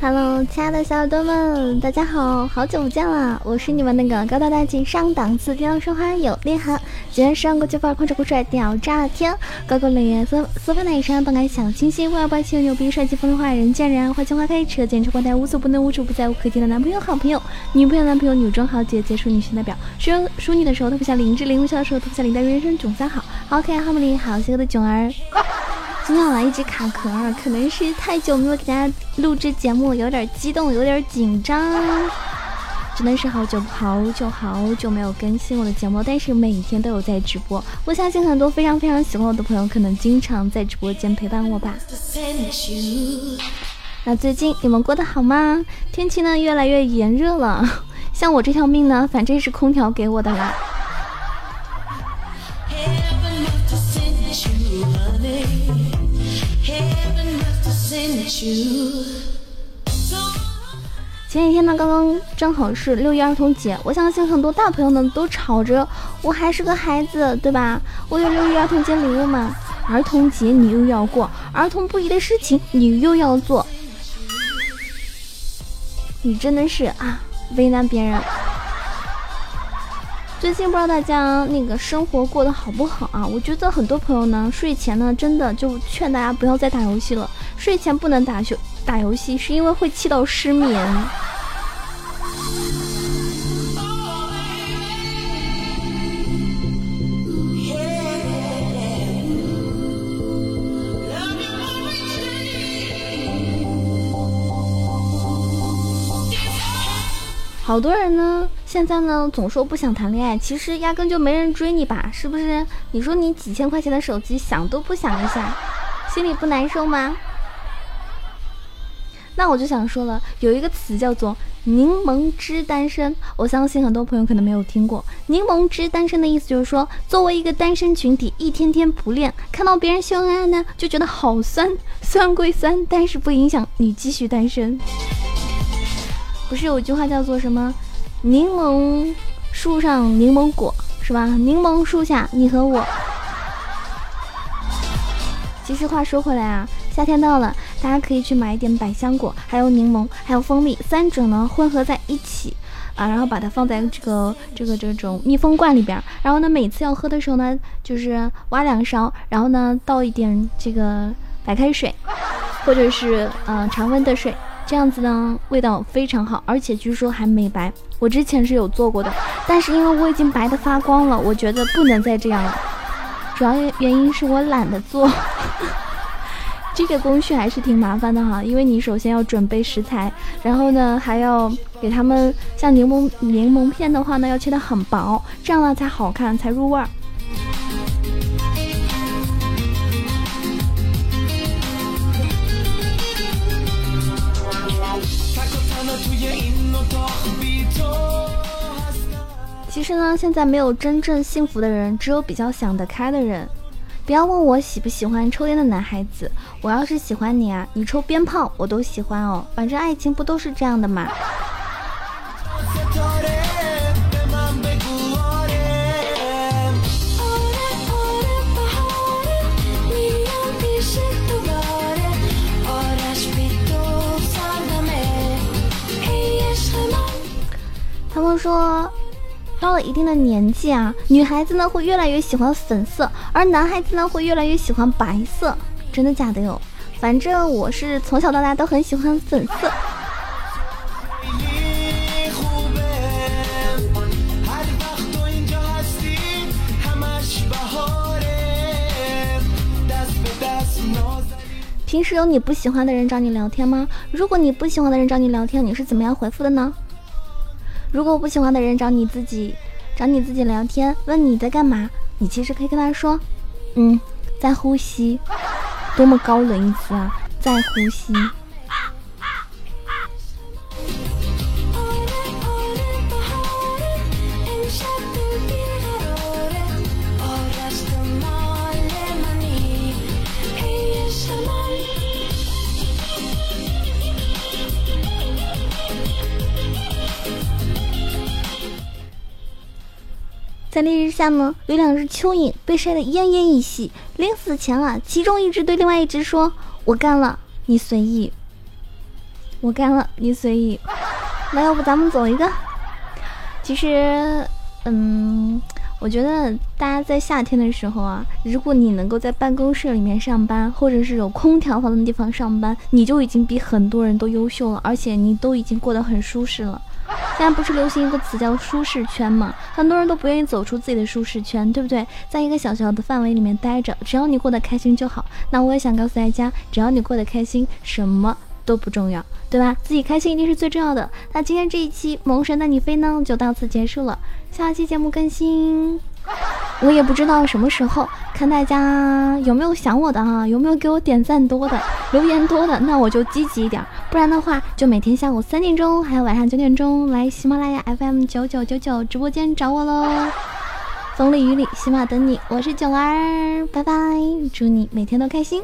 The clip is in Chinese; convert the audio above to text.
Hello，亲爱的小耳朵们，大家好，好久不见了，我是你们那个高大大气上档次、低调奢华有内涵、今天上过就范儿、狂拽酷帅、屌炸天、高高冷艳、色色发奶山、动感小清新、外外气牛逼、帅气风流坏人见人爱、花见花开、车见车爆胎、无所不能、无处不在、无可替的男朋友、好朋友、女朋友、男朋友、女装豪杰、杰出女性代表。说说你的时候，特别像林志玲；微笑的时候，特别像林黛玉。人生总三好，好可爱、好美丽、好邪恶的囧儿。今天我来一直卡壳，可能是太久没有给大家录制节目，有点激动，有点紧张。真的是好久好久好久没有更新我的节目，但是每天都有在直播。我相信很多非常非常喜欢我的朋友，可能经常在直播间陪伴我吧。那最近你们过得好吗？天气呢越来越炎热了，像我这条命呢，反正是空调给我的啦。前几天呢，刚刚正好是六一儿童节，我相信很多大朋友呢都吵着我还是个孩子，对吧？我有六一儿童节礼物吗？儿童节你又要过，儿童不宜的事情你又要做，你真的是啊，为难别人。最近不知道大家那个生活过得好不好啊？我觉得很多朋友呢，睡前呢，真的就劝大家不要再打游戏了。睡前不能打游打游戏，是因为会气到失眠。好多人呢，现在呢总说不想谈恋爱，其实压根就没人追你吧？是不是？你说你几千块钱的手机想都不想一下，心里不难受吗？那我就想说了，有一个词叫做“柠檬汁单身”，我相信很多朋友可能没有听过。柠檬汁单身的意思就是说，作为一个单身群体，一天天不恋，看到别人秀恩爱呢，就觉得好酸，酸归酸，但是不影响你继续单身。不是有句话叫做什么？柠檬树上柠檬果是吧？柠檬树下你和我。其实话说回来啊，夏天到了，大家可以去买一点百香果，还有柠檬，还有蜂蜜，三者呢混合在一起啊，然后把它放在这个这个这种密封罐里边，然后呢每次要喝的时候呢，就是挖两勺，然后呢倒一点这个白开水，或者是嗯常温的水。这样子呢，味道非常好，而且据说还美白。我之前是有做过的，但是因为我已经白的发光了，我觉得不能再这样了。主要原因是我懒得做，这个工序还是挺麻烦的哈。因为你首先要准备食材，然后呢还要给他们像柠檬柠檬片的话呢，要切的很薄，这样呢才好看，才入味儿。其实呢，现在没有真正幸福的人，只有比较想得开的人。不要问我喜不喜欢抽烟的男孩子，我要是喜欢你啊，你抽鞭炮我都喜欢哦。反正爱情不都是这样的吗？到了一定的年纪啊，女孩子呢会越来越喜欢粉色，而男孩子呢会越来越喜欢白色。真的假的哟？反正我是从小到大都很喜欢粉色。平时有你不喜欢的人找你聊天吗？如果你不喜欢的人找你聊天，你是怎么样回复的呢？如果不喜欢的人找你自己，找你自己聊天，问你在干嘛，你其实可以跟他说，嗯，在呼吸，多么高冷一词啊，在呼吸。在烈日下呢，有两只蚯蚓被晒得奄奄一息，临死前啊，其中一只对另外一只说：“我干了，你随意。”我干了，你随意。那要不咱们走一个？其实，嗯，我觉得大家在夏天的时候啊，如果你能够在办公室里面上班，或者是有空调房的地方上班，你就已经比很多人都优秀了，而且你都已经过得很舒适了。现在不是流行一个词叫舒适圈吗？很多人都不愿意走出自己的舒适圈，对不对？在一个小小的范围里面待着，只要你过得开心就好。那我也想告诉大家，只要你过得开心，什么？都不重要，对吧？自己开心一定是最重要的。那今天这一期《萌神带你飞》呢，就到此结束了。下期节目更新，我也不知道什么时候，看大家有没有想我的啊，有没有给我点赞多的、留言多的，那我就积极一点。不然的话，就每天下午三点钟，还有晚上九点钟来喜马拉雅 FM 九九九九直播间找我喽。风里雨里，喜马等你，我是九儿，拜拜，祝你每天都开心。